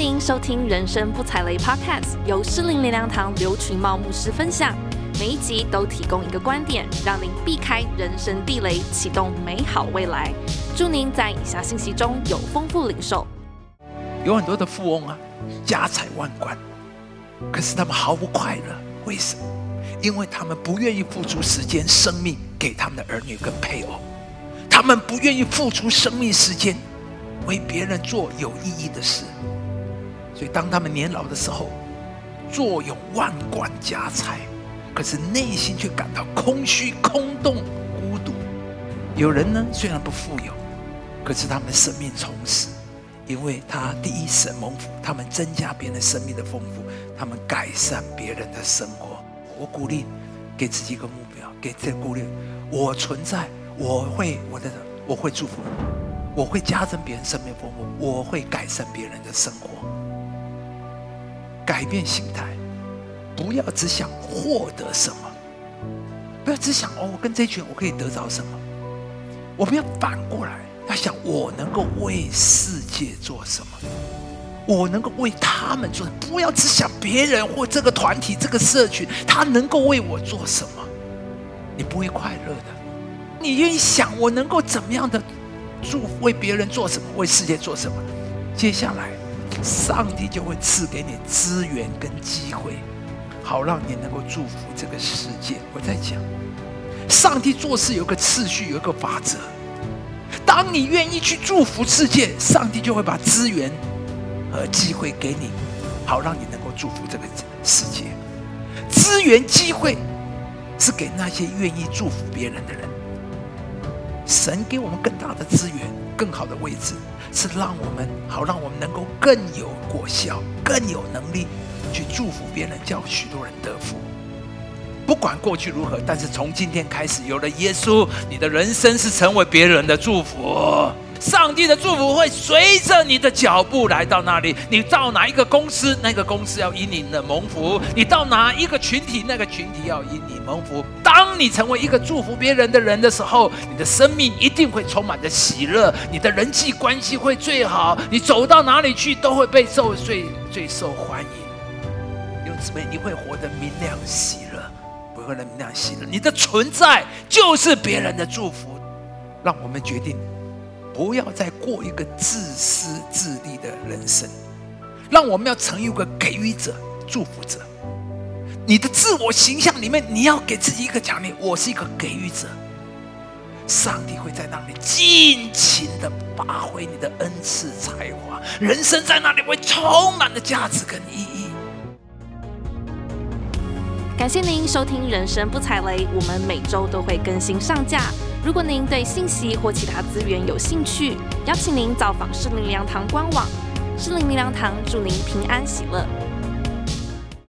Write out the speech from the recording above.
您收听《人生不踩雷》Podcast，由诗灵灵粮堂刘群茂牧师分享。每一集都提供一个观点，让您避开人生地雷，启动美好未来。祝您在以下信息中有丰富领受。有很多的富翁啊，家财万贯，可是他们毫不快乐。为什么？因为他们不愿意付出时间、生命给他们的儿女跟配偶，他们不愿意付出生命时间为别人做有意义的事。所以，当他们年老的时候，坐拥万贯家财。可是内心却感到空虚、空洞、孤独。有人呢，虽然不富有，可是他们生命充实，因为他第一神蒙福，他们增加别人生命的丰富，他们改善别人的生活。我鼓励给自己一个目标，给这个鼓励。我存在，我会我的我会祝福，我会加增别人生命丰富，我会改善别人的生活，改变心态。不要只想获得什么，不要只想哦，我跟这群我可以得到什么。我们要反过来，要想我能够为世界做什么，我能够为他们做什么。不要只想别人或这个团体、这个社群，他能够为我做什么，你不会快乐的。你愿意想我能够怎么样的祝福，为别人做什么，为世界做什么？接下来，上帝就会赐给你资源跟机会。好，让你能够祝福这个世界。我在讲，上帝做事有个次序，有个法则。当你愿意去祝福世界，上帝就会把资源和机会给你，好让你能够祝福这个世界。资源、机会是给那些愿意祝福别人的人。神给我们更大的资源、更好的位置，是让我们好，让我们能够更有果效、更有能力。去祝福别人，叫许多人得福。不管过去如何，但是从今天开始，有了耶稣，你的人生是成为别人的祝福。上帝的祝福会随着你的脚步来到那里。你到哪一个公司，那个公司要因你的蒙福；你到哪一个群体，那个群体要因你蒙福。当你成为一个祝福别人的人的时候，你的生命一定会充满着喜乐，你的人际关系会最好，你走到哪里去都会被受最最受欢迎。姊妹，你会活得明亮喜乐，不会活得明亮喜乐。你的存在就是别人的祝福。让我们决定，不要再过一个自私自利的人生。让我们要成一个给予者、祝福者。你的自我形象里面，你要给自己一个奖励：我是一个给予者。上帝会在那里尽情的发挥你的恩赐才华，人生在那里会充满了价值跟意义。感谢您收听《人生不踩雷》，我们每周都会更新上架。如果您对信息或其他资源有兴趣，邀请您造访诗灵灵粮堂官网。诗灵灵粮堂祝您平安喜乐。